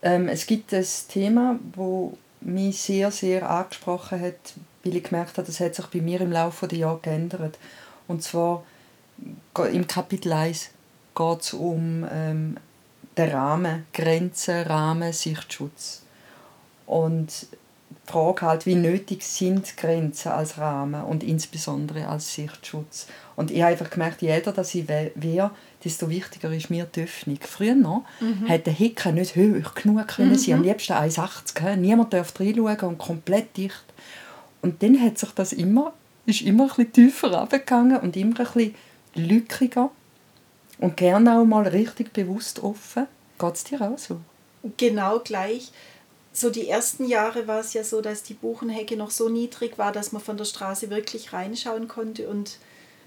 A: ähm, es gibt das Thema, wo mich sehr, sehr angesprochen hat, weil ich gemerkt habe, das hat sich bei mir im Laufe der Jahre geändert. Und zwar im Kapitel 1 geht es um ähm, den Rahmen, Grenzen, Rahmen, Sichtschutz. Und Frage halt, wie nötig sind Grenzen als Rahmen und insbesondere als Sichtschutz. Und ich habe einfach gemerkt, jeder, dass ich wäre, desto wichtiger ist mir die Öffnung. Früher noch mhm. hat der Hecken nicht hoch genug können mhm. sein, am liebsten 1,80. Niemand darf reinschauen und komplett dicht. Und dann hat sich das immer, ist immer ein bisschen tiefer runtergegangen und immer ein bisschen lückiger. Und gerne auch mal richtig bewusst offen. Geht es dir auch so?
B: Genau gleich. So die ersten Jahre war es ja so, dass die Buchenhecke noch so niedrig war, dass man von der Straße wirklich reinschauen konnte und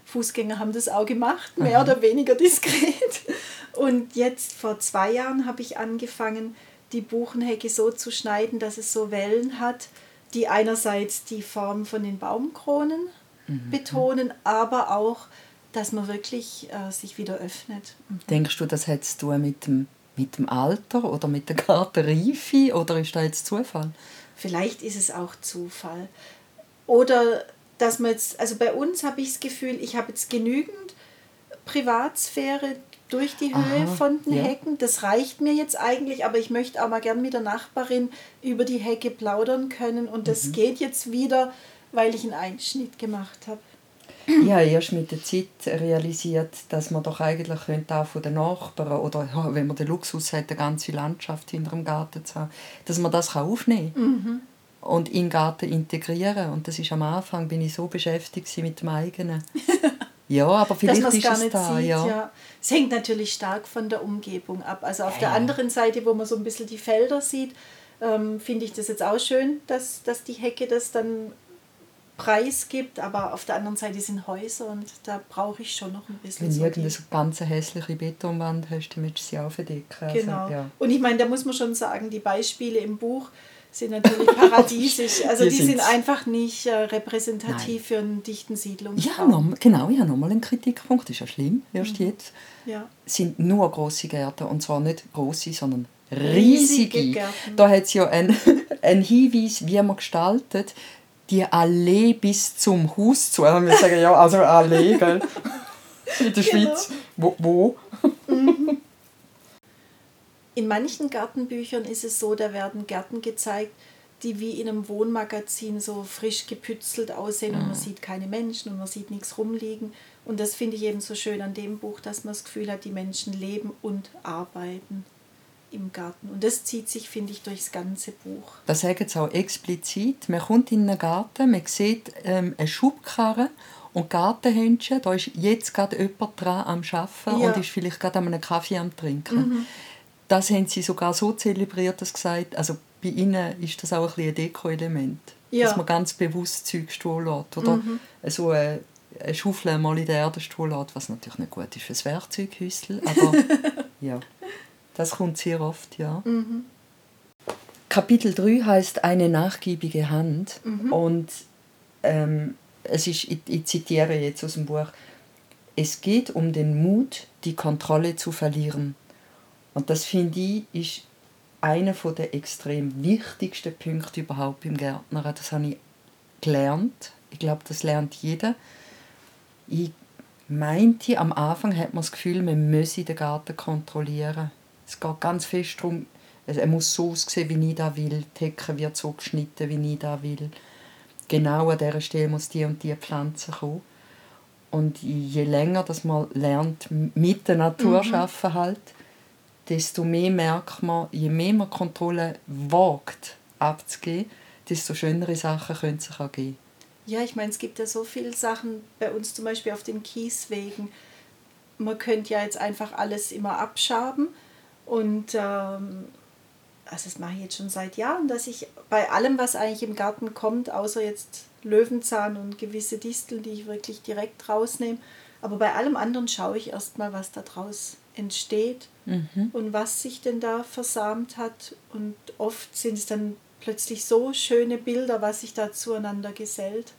B: Fußgänger haben das auch gemacht, mehr oder weniger diskret. Und jetzt vor zwei Jahren habe ich angefangen, die Buchenhecke so zu schneiden, dass es so Wellen hat, die einerseits die Form von den Baumkronen mhm. betonen, aber auch, dass man wirklich äh, sich wieder öffnet.
A: Mhm. Denkst du, das hättest du mit dem, mit dem Alter oder mit der Gartenreife oder ist das jetzt Zufall?
B: Vielleicht ist es auch Zufall. Oder dass man jetzt, also bei uns habe ich das Gefühl, ich habe jetzt genügend Privatsphäre durch die Höhe
A: Aha,
B: von den
A: ja.
B: Hecken. Das reicht mir jetzt eigentlich, aber ich möchte auch mal gern mit der Nachbarin über die Hecke plaudern können. Und
A: Mhm.
B: das geht jetzt wieder, weil ich einen Einschnitt gemacht habe.
A: Ich habe erst mit der Zeit realisiert, dass man doch eigentlich könnte auch von den Nachbarn oder wenn man den Luxus hat, eine ganze Landschaft hinter dem Garten zu haben, dass man das kann aufnehmen
B: Mhm.
A: und in den Garten integrieren. Und das ist am Anfang bin ich so beschäftigt mit dem eigenen. Ja, aber
B: dass
A: vielleicht
B: es
A: ist
B: gar
A: es
B: nicht
A: da.
B: sieht.
A: ja.
B: Ja. Es hängt natürlich stark von der Umgebung ab. Also auf
A: Ja,
B: der anderen Seite, wo man so ein bisschen die Felder sieht, ähm, finde ich das jetzt auch schön, dass, dass die Hecke das dann preisgibt. Aber auf der anderen Seite sind Häuser und da brauche ich schon noch ein bisschen
A: Wenn
B: so
A: irgendeine
B: die-
A: so ganz hässliche Betonwand hast, dann möchtest du sie auch verdecken. Also,
B: Genau.
A: ja.
B: Und ich meine, da muss man schon sagen, die Beispiele im Buch sind natürlich paradiesisch. Also
A: Die
B: die sind
A: sind's.
B: einfach nicht äh, repräsentativ
A: Nein.
B: für einen dichten
A: Ja,
B: Siedlungsraum.
A: noch, genau, ich habe nochmal einen Kritikpunkt, das ist ja schlimm, erst
B: Mhm.
A: jetzt.
B: Ja.
A: sind nur große Gärten und zwar nicht große, sondern
B: Riesige
A: riesige.
B: Gärten.
A: Da hat es ja einen, einen Hinweis, wie man gestaltet, die Allee bis zum Haus zu. Und wir sagen ja, also Allee, gell? In der
B: Genau.
A: Schweiz. Wo? wo?
B: In manchen Gartenbüchern ist es so, da werden Gärten gezeigt, die wie in einem Wohnmagazin so frisch gepützelt aussehen und man sieht keine Menschen und man sieht nichts rumliegen. Und das finde ich eben so schön an dem Buch, dass man das Gefühl hat, die Menschen leben und arbeiten im Garten. Und das zieht sich, finde ich, durchs ganze Buch.
A: Das sagen sie auch explizit. Man kommt in einen Garten, man sieht ähm, eine Schubkarre und Gartenhändchen. Da ist jetzt gerade jemand dran am Arbeiten
B: Ja.
A: und ist vielleicht gerade an einem Kaffee am Trinken. Das haben sie sogar so zelebriert, dass sie gesagt also bei ihnen ist das auch ein, ein Deko-Element.
B: Ja.
A: Dass man ganz bewusst Zeug stehen lässt. Oder so eine, eine Schaufel mal in der Erde stehen lässt, was natürlich nicht gut ist für das Werkzeughäusl, aber ja, das kommt sehr oft, ja. Kapitel 3 heißt eine nachgiebige Hand und ähm, es ist, ich, ich zitiere jetzt aus dem Buch, es geht um den Mut, die Kontrolle zu verlieren. Und das finde ich ist einer der extrem wichtigsten Punkte überhaupt im Gärtner. Das habe ich gelernt. Ich glaube, das lernt jeder. Ich meinte, am Anfang hat man das Gefühl, man müsse den Garten kontrollieren. Es geht ganz fest darum, es- er muss so aussehen, wie ich das will. Die Hecke wird so geschnitten, wie ich das will. Genau an dieser Stelle muss die und die Pflanze kommen. Und je länger dass man lernt, mit der Natur
B: Mhm.
A: arbeiten halt, desto mehr merkt man, je mehr man Kontrolle wagt abzugeben, desto schönere Sachen können sich auch geben.
B: Ja, ich meine, es gibt ja so viele Sachen bei uns zum Beispiel auf den Kieswegen. Man könnte ja jetzt einfach alles immer abschaben. Und ähm, also das mache ich jetzt schon seit Jahren, dass ich bei allem, was eigentlich im Garten kommt, außer jetzt Löwenzahn und gewisse Disteln, die ich wirklich direkt rausnehme, aber bei allem anderen schaue ich erstmal, was da draus entsteht und was sich denn da versamt hat. Und oft sind es dann plötzlich so schöne Bilder, was sich da zueinander gesellt.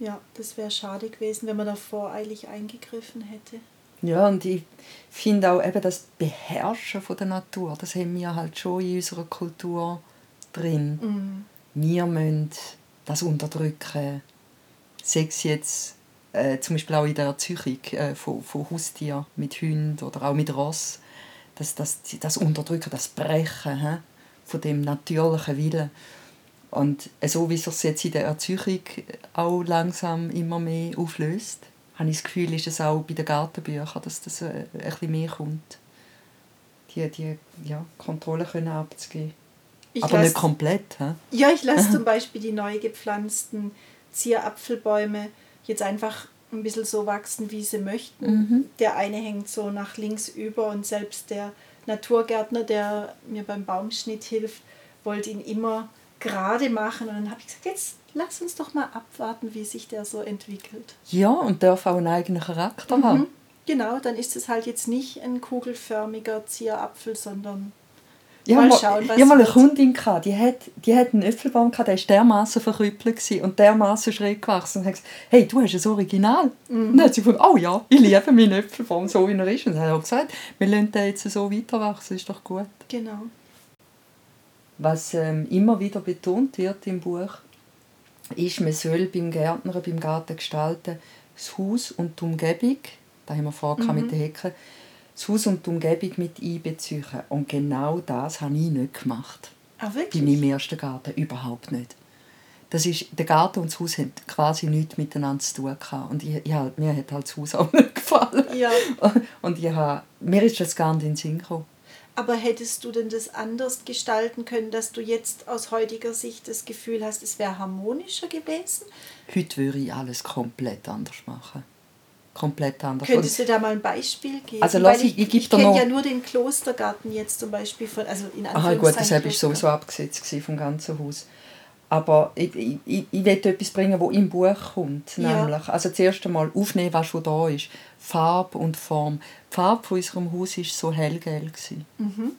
B: Ja, das wäre schade gewesen, wenn man da voreilig eingegriffen hätte.
A: Ja, und ich finde auch eben das Beherrschen von der Natur, das haben wir halt schon in unserer Kultur drin.
B: Mhm.
A: Wir müssen das unterdrücken. Sei es jetzt äh, zum Beispiel auch in der Erziehung äh, von, von Haustieren mit Hunden oder auch mit Ross. Das, das, das Unterdrücken, das Brechen hä, von dem natürlichen Willen. Und so wie es sich jetzt in der Erziehung auch langsam immer mehr auflöst, habe ich das Gefühl, ist es auch bei den Gartenbüchern, dass das äh, ein bisschen mehr kommt. Die, die ja, Kontrolle können abzugeben.
B: Ich
A: Aber
B: lass-
A: nicht komplett. Hä?
B: Ja, ich lasse zum Beispiel die neu gepflanzten Zierapfelbäume jetzt einfach ein bisschen so wachsen, wie sie möchten. Der eine hängt so nach links über und selbst der Naturgärtner, der mir beim Baumschnitt hilft, wollte ihn immer gerade machen. Und dann habe ich gesagt, jetzt lass uns doch mal abwarten, wie sich der so entwickelt.
A: Ja, und darf auch einen eigenen Charakter haben.
B: Genau, dann ist es halt jetzt nicht ein kugelförmiger Zierapfel, sondern
A: Ich
B: Mal schauen, was
A: ich mal eine. Kundin, gehabt, die hat, die hat einen Äpfelbaum, gehabt, der war dermaßen verkrüppelt und dermaßen schräg gewachsen. Und hat gesagt, hey, du hast ein Original.
B: Mhm.
A: Und dann hat sie gefunden, oh ja, ich liebe meinen Äpfelbaum, so wie er ist. Und dann hat er auch gesagt, wir lassen den jetzt so weiterwachsen, ist doch gut.
B: genau.
A: Was ähm, immer wieder betont wird im Buch, ist, man soll beim Gärtner, beim Garten gestalten, das Haus und die Umgebung da haben wir vorher mhm. mit den Hecken, das Haus und die Umgebung mit einbeziehen. Und genau das habe ich nicht gemacht.
B: Ah, wirklich?
A: Bei meinem ersten Garten überhaupt nicht. Das ist, der Garten und das Haus haben quasi nichts miteinander zu tun gehabt. Und ich, ich, mir hat halt das Haus auch nicht gefallen.
B: Ja.
A: Und ich habe, mir ist das gar nicht in den Sinn gekommen.
B: Aber hättest du denn das anders gestalten können, dass du jetzt aus heutiger Sicht das Gefühl hast, es wäre harmonischer gewesen?
A: Heute würde ich alles komplett anders machen. Komplett anders.
B: Könntest du da mal ein Beispiel geben?
A: Also lass ich, ich, ich,
B: ich kenne ja nur den Klostergarten jetzt zum Beispiel von, also in
A: Aha gut, das habe ich sowieso abgesetzt vom ganzen Haus. Aber ich, ich, ich, ich will etwas bringen, das im Buch kommt. Ja. Nämlich, also zuerst einmal aufnehmen, was schon da ist. Farbe und Form. Die Farbe von unserem Haus war so hellgelb. Mhm.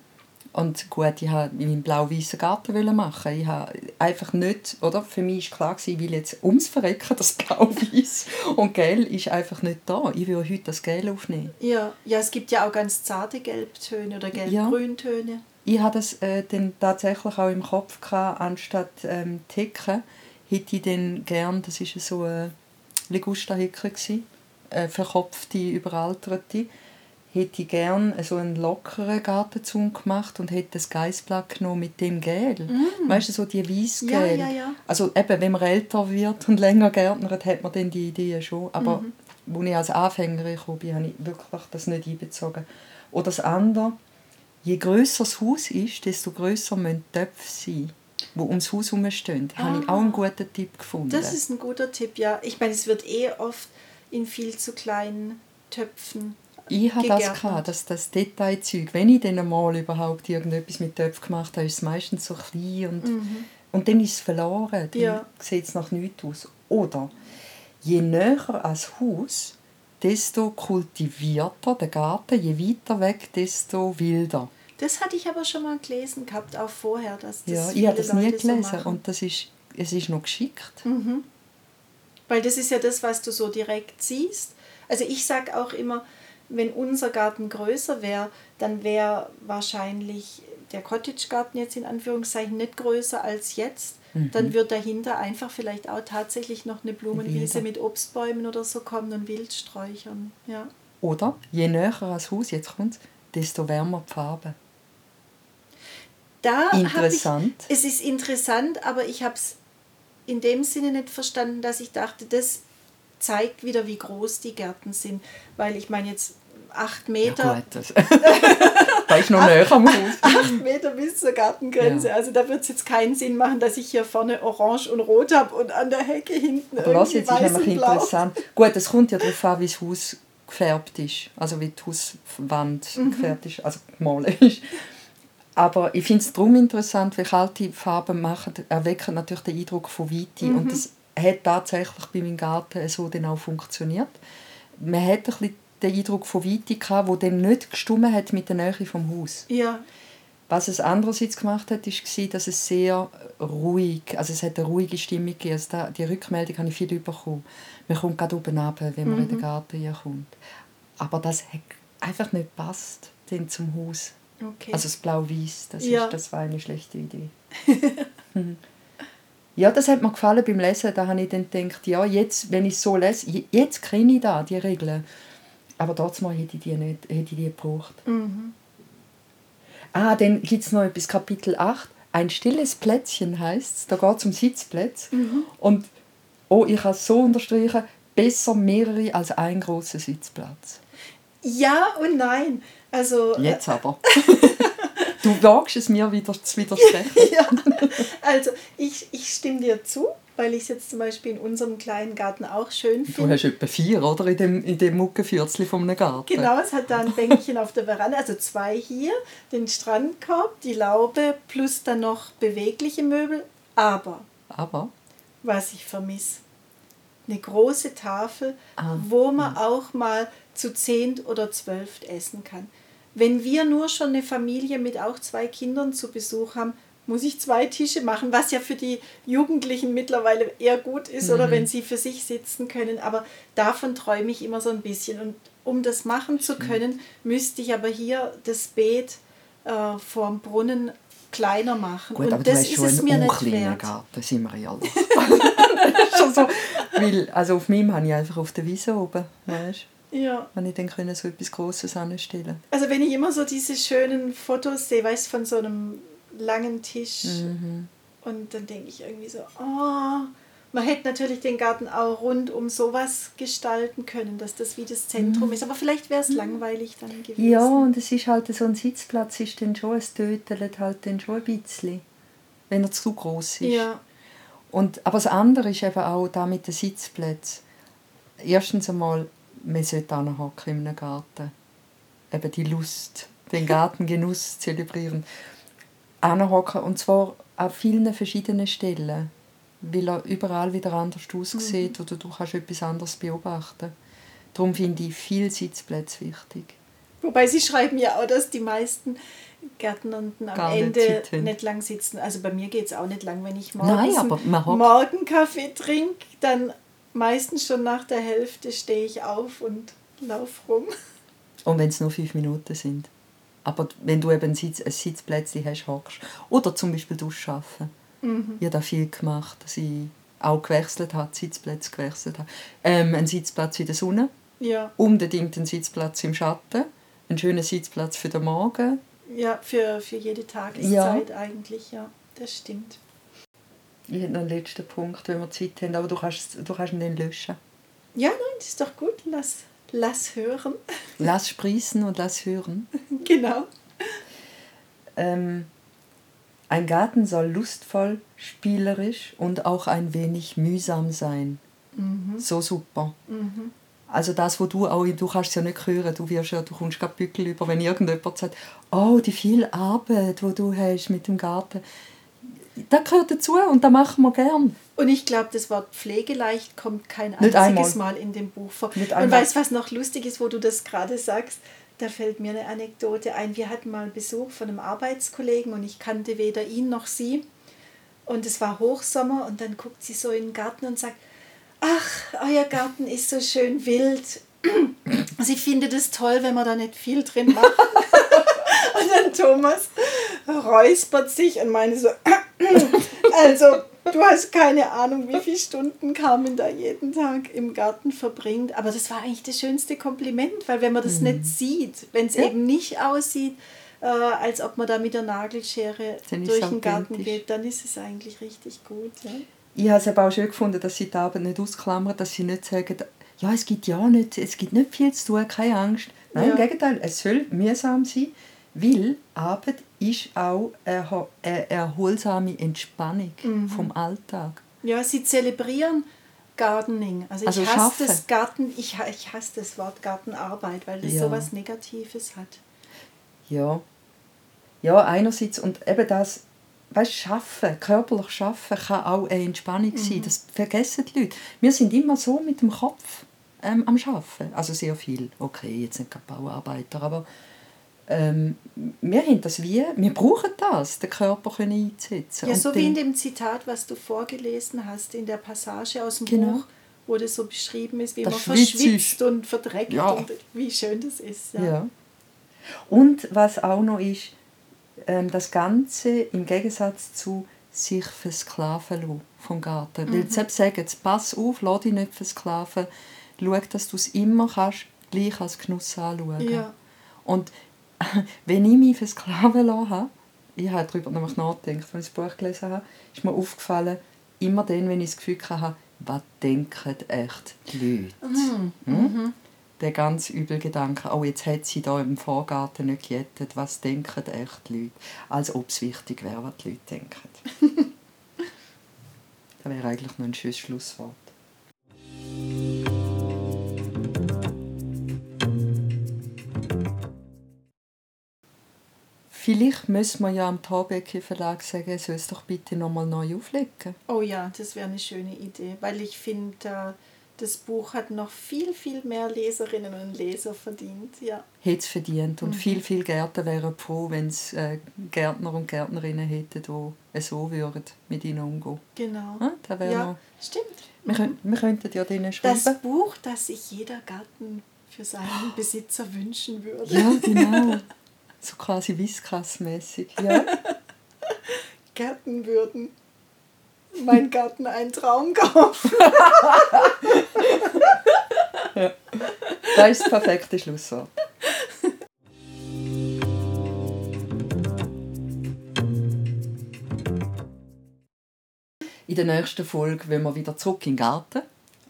A: Und gut, ich wollte meinen blau-weißen Garten machen. Ich habe einfach nicht, oder? Für mich war klar, ich will jetzt ums Verrecken das blau-weiß und Gel ist einfach nicht da. Ich will heute das Gel aufnehmen.
B: Ja, ja es gibt ja auch ganz zarte Gelbtöne oder gelb-grüntöne. Ja
A: ich hatte es äh, dann tatsächlich auch im Kopf gehabt, anstatt ähm, Ticken hätte ich dann gern, das war so eine Ligusta-Hecke, eine verkopfte, überalterte, hätte ich gern so einen lockeren Gartenzaun gemacht und hätte das Geissblatt genommen mit dem Gel. Mm. Weißt du, so die Weissgel. Ja,
B: ja, ja.
A: Also eben, wenn man älter wird und länger gärtnert, hat man dann die Idee schon. Aber mhm. als ich als Anfänger gekommen bin, habe ich wirklich das nicht einbezogen. Oder das andere, je grösser das Haus ist, desto grösser müssen die Töpfe sein, die ums Haus herumstehen. Ah, habe ich auch einen guten Tipp gefunden.
B: Das ist ein guter Tipp, ja. Ich meine, es wird eh oft in viel zu kleinen Töpfen
A: ich hatte das, gehabt, dass das Detailzeug, wenn ich dann einmal überhaupt irgendetwas mit Töpfen gemacht habe, ist es meistens so klein und, mhm. und dann ist es verloren. Dann ja. sieht es nach nichts aus. Oder je näher als Haus, desto kultivierter der Garten, je weiter weg, desto wilder.
B: Das hatte ich aber schon mal gelesen gehabt, auch vorher, dass das
A: Ja, ich habe das nie Leute gelesen so und das ist, es ist noch geschickt.
B: Mhm. Weil das ist ja das, was du so direkt siehst. Also ich sage auch immer, wenn unser Garten größer wäre, dann wäre wahrscheinlich der Cottage-Garten jetzt in Anführungszeichen nicht größer als jetzt. Mhm. Dann wird dahinter einfach vielleicht auch tatsächlich noch eine Blumenwiese mit Obstbäumen oder so kommen und Wildsträuchern. Ja.
A: Oder je näher ans Haus jetzt kommt, desto wärmer die Farbe.
B: Da interessant. Ich, es ist interessant, aber ich habe es in dem Sinne nicht verstanden, dass ich dachte, das zeigt wieder, wie groß die Gärten sind. Weil ich meine jetzt acht Meter. Ja, gut,
A: da ich noch näher am Haus.
B: Acht Meter bis zur Gartengrenze. Ja. Also da wird es jetzt keinen Sinn machen, dass ich hier vorne orange und rot habe und an der Hecke hinten
A: Aber irgendwie jetzt weiß ist nämlich interessant. Gut, es kommt ja darauf an, wie das Haus gefärbt ist. Also wie die Hauswand mhm. gefärbt ist, also gemalt ist. Aber ich finde es darum interessant, weil kalte Farben machen, erwecken natürlich den Eindruck von Weite. Mhm. Und das hat tatsächlich bei meinem Garten so dann auch funktioniert. Man hat ein bisschen den Eindruck von Weite, gehabt, der dann nicht gestummen hat mit der Nähe vom Haus.
B: Ja.
A: Was es andererseits gemacht hat, war, dass es sehr ruhig, also es hat eine ruhige Stimmung gegeben. Also da, die Rückmeldung habe ich viel bekommen. Man kommt gerade oben runter, wenn man mhm. in den Garten kommt. Aber das hat einfach nicht gepasst zum Haus.
B: Okay.
A: Also das Blau-Weiß, das, ja. das war eine schlechte Idee. ja, das hat mir gefallen beim Lesen. Da habe ich dann gedacht, ja, jetzt, wenn ich so lese, jetzt kenne ich da die Regeln. Aber trotzdem hätte ich die nicht hätte ich die gebraucht.
B: Mhm.
A: Ah, dann gibt es noch etwas, Kapitel 8. Ein stilles Plätzchen heißt es. Da geht es um Sitzplätze.
B: Mhm.
A: Und oh, ich habe es so unterstrichen, besser mehrere als ein großer Sitzplatz.
B: Ja und nein. Also,
A: äh, Jetzt aber. du wagst es mir wieder zu widersprechen.
B: ja, also ich, ich stimme dir zu weil ich es jetzt zum Beispiel in unserem kleinen Garten auch schön finde.
A: Du hast etwa vier, oder? In dem, in dem Muckenvierzli von einem Garten.
B: Genau, es hat da ein Bänkchen auf der Veranda, also zwei hier, den Strandkorb, die Laube, plus dann noch bewegliche Möbel. Aber,
A: Aber?
B: was ich vermisse, eine große Tafel, ah. wo man auch mal zu zehnt oder zwölf essen kann. Wenn wir nur schon eine Familie mit auch zwei Kindern zu Besuch haben, muss ich zwei Tische machen, was ja für die Jugendlichen mittlerweile eher gut ist mhm. oder wenn sie für sich sitzen können. Aber davon träume ich immer so ein bisschen. Und um das machen zu können, müsste ich aber hier das Beet äh, vorm Brunnen kleiner machen.
A: Gut,
B: und
A: das ist es mir nicht wert. Garten, sind wir ja so, weil, also auf meinem habe ich einfach auf der Wiese oben, weißt?
B: Ja.
A: Wenn ich dann können so etwas Grosses anstellen
B: Also wenn ich immer so diese schönen Fotos sehe, weißt von so einem langen Tisch
A: Mhm.
B: und dann denke ich irgendwie so, oh, man hätte natürlich den Garten auch rund um sowas gestalten können, dass das wie das Zentrum ist. Aber vielleicht wäre es langweilig dann gewesen.
A: Mhm. Ja, und es ist halt so ein Sitzplatz, ist dann schon, es tötelt halt dann schon ein bisschen, wenn er zu groß ist.
B: ja.
A: Und, aber das andere ist eben auch da mit den Sitzplätzen. Erstens einmal, man sollte anhocken in einem Garten. Eben die Lust, den Gartengenuss zelebrieren. Anhocken, und zwar an vielen verschiedenen Stellen. Weil er überall wieder anders aussieht oder du kannst etwas anderes beobachten. Darum finde ich viele Sitzplätze wichtig.
B: Wobei sie schreiben ja auch, dass die meisten Gärtnerinnen am
A: Gar nicht
B: Ende
A: haben.
B: nicht lang sitzen. Also bei mir geht es auch nicht lang, wenn ich
A: Nein,
B: morgens
A: hockt-
B: Morgenkaffee trinke, dann meistens schon nach der Hälfte stehe ich auf und laufe rum.
A: Und wenn es nur fünf Minuten sind. Aber wenn du eben ein, Sitz, ein Sitzplätzchen hast, hockst. Oder zum Beispiel durchschaffen.
B: Mhm.
A: Ich habe da viel gemacht, dass ich auch gewechselt habe, Sitzplätze gewechselt habe. Ähm, ein Sitzplatz in der Sonne,
B: Ja,
A: unbedingt ein Sitzplatz im Schatten, ein schöner Sitzplatz für den Morgen.
B: ja für, für jede Tageszeit eigentlich, ja. Das stimmt.
A: Ich hätte noch einen letzten Punkt, wenn wir Zeit haben, aber du kannst, du kannst ihn löschen.
B: Ja, nein, das ist doch gut. Lass, lass hören.
A: Lass sprießen und lass hören.
B: genau.
A: Ähm, ein Garten soll lustvoll, spielerisch und auch ein wenig mühsam sein. So super. Also das, wo du auch, du kannst es ja nicht hören, du wirst ja, du kommst gerade Bückel über, wenn irgendjemand sagt, oh, die viel Arbeit, wo du hast mit dem Garten. Das gehört dazu und das machen wir gern.
B: Und ich glaube, das Wort pflegeleicht kommt kein einziges. Mal in dem Buch vor.
A: Nicht
B: Und
A: einmal.
B: weißt du, was noch lustig ist, wo du das gerade sagst? Da fällt mir eine Anekdote ein. Wir hatten mal Besuch von einem Arbeitskollegen und ich kannte weder ihn noch sie. Und es war Hochsommer und dann guckt sie so in den Garten und sagt, ach, euer Garten ist so schön wild. Sie findet es toll, wenn man da nicht viel drin macht. und dann Thomas räuspert sich und meine so, also du hast keine Ahnung, wie viele Stunden Carmen da jeden Tag im Garten verbringt. Aber das war eigentlich das schönste Kompliment, weil wenn man das nicht sieht, wenn es
A: Mhm. Ja.
B: eben nicht aussieht, äh, als ob man da mit der Nagelschere
A: es
B: durch den Garten geht, dann ist es eigentlich richtig gut. Ja?
A: Ich habe es aber auch schön gefunden, dass sie die Arbeit nicht ausklammern, dass sie nicht sagen, ja, es gibt ja nicht, es gibt nicht viel zu tun, keine Angst. Nein, im
B: Ja.
A: Gegenteil, es soll mühsam sein, weil Arbeit ist auch eine erho- eine erholsame Entspannung
B: Mhm.
A: vom Alltag.
B: Ja, sie zelebrieren Gardening. Also,
A: Also
B: ich hasse das Garten, ich, ich hasse das Wort Gartenarbeit, weil das
A: Ja.
B: so was Negatives hat.
A: Ja. Ja, einerseits, und eben das, weißt, Schaffen, körperlich Schaffen kann auch eine Entspannung sein.
B: Mhm.
A: Das vergessen die Leute. Wir sind immer so mit dem Kopf ähm, am Schaffen. Also sehr viel. Okay, jetzt sind keine Bauarbeiter, aber ähm, wir haben das wie, wir brauchen das, den Körper können einzusetzen.
B: Ja,
A: Und
B: so wie in dem Zitat, was du vorgelesen hast, in der Passage aus dem
A: Genau.
B: Buch, wo das so beschrieben ist, wie
A: Das
B: man
A: schwitzt
B: verschwitzt und verdreckt
A: Ja.
B: und wie schön das ist. Ja.
A: Ja. Und was auch noch ist, ähm, das Ganze im Gegensatz zu sich versklaven lassen vom Garten.
B: Mhm.
A: Weil selbst sagen, pass auf, lass dich nicht versklaven, schau, dass du es immer kannst, gleich als Genuss anschauen.
B: Ja.
A: Und wenn ich mich versklaven lassen habe, ich habe darüber nämlich nachgedacht, als ich das Buch gelesen habe, ist mir aufgefallen, immer dann, wenn ich das Gefühl hatte, was denken echt die Leute? Hm? Der ganz übel Gedanke, oh, jetzt hat sie da im Vorgarten nicht gejettet, was denken echt die Leute? Als ob es wichtig wäre, was die Leute denken. das wäre eigentlich noch ein schönes Schlusswort. Vielleicht müssen wir ja am Torbecker Verlag sagen, er soll es doch bitte nochmal neu auflegen.
B: Oh ja, das wäre eine schöne Idee, weil ich finde, äh, das Buch hat noch viel, viel mehr Leserinnen und Leser verdient. Ja.
A: Hätte es verdient. Und viel, viel Gärtner wären froh, wenn es äh, Gärtner und Gärtnerinnen hätten, die so würden mit ihnen umgehen.
B: Genau.
A: Ah, das
B: Ja,
A: noch,
B: stimmt.
A: wir, könnt, wir könnten ja denen schreiben.
B: Das Buch, das sich jeder Garten für seinen Besitzer wünschen würde.
A: Ja, genau. So quasi Whiskas-mäßig. Ja.
B: Gärten würden mein Garten ein Traum kaufen.
A: Das ist das perfekte Schlusswort. In der nächsten Folge wollen wir wieder zurück in den Garten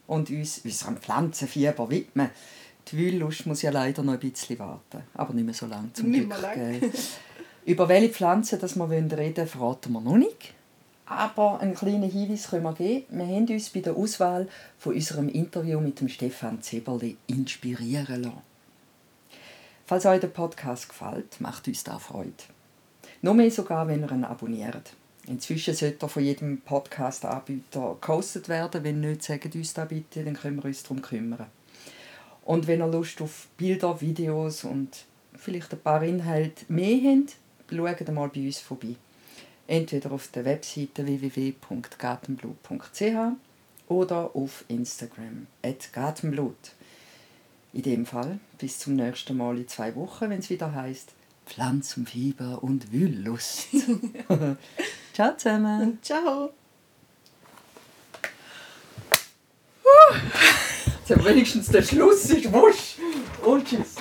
A: und uns unserem Pflanzenfieber widmen. Die Wühllust muss ja leider noch ein bisschen warten, aber nicht mehr so lange zum
B: Nicht
A: Glück.
B: lang.
A: Über welche Pflanzen das wir reden wollen, verraten wir noch nicht. Aber einen kleinen Hinweis können wir geben. Wir haben uns bei der Auswahl von unserem Interview mit dem Stefan Zeberli inspirieren lassen. Falls euch der Podcast gefällt, macht uns das Freude. Noch mehr sogar, wenn ihr ihn abonniert. Inzwischen sollte er von jedem Podcast-Anbieter gehostet werden. Wenn nicht, sagt uns das bitte, dann können wir uns darum kümmern. Und wenn ihr Lust auf Bilder, Videos und vielleicht ein paar Inhalte mehr habt, schaut mal bei uns vorbei. Entweder auf der Webseite www.gartenblut.ch oder auf Instagram @gartenblut. In dem Fall bis zum nächsten Mal in zwei Wochen, wenn es wieder heißt Pflanzenfieber und Wühllust. Ciao zusammen.
B: Ciao.
A: Wenigstens der Schluss ist wusch. Und tschüss.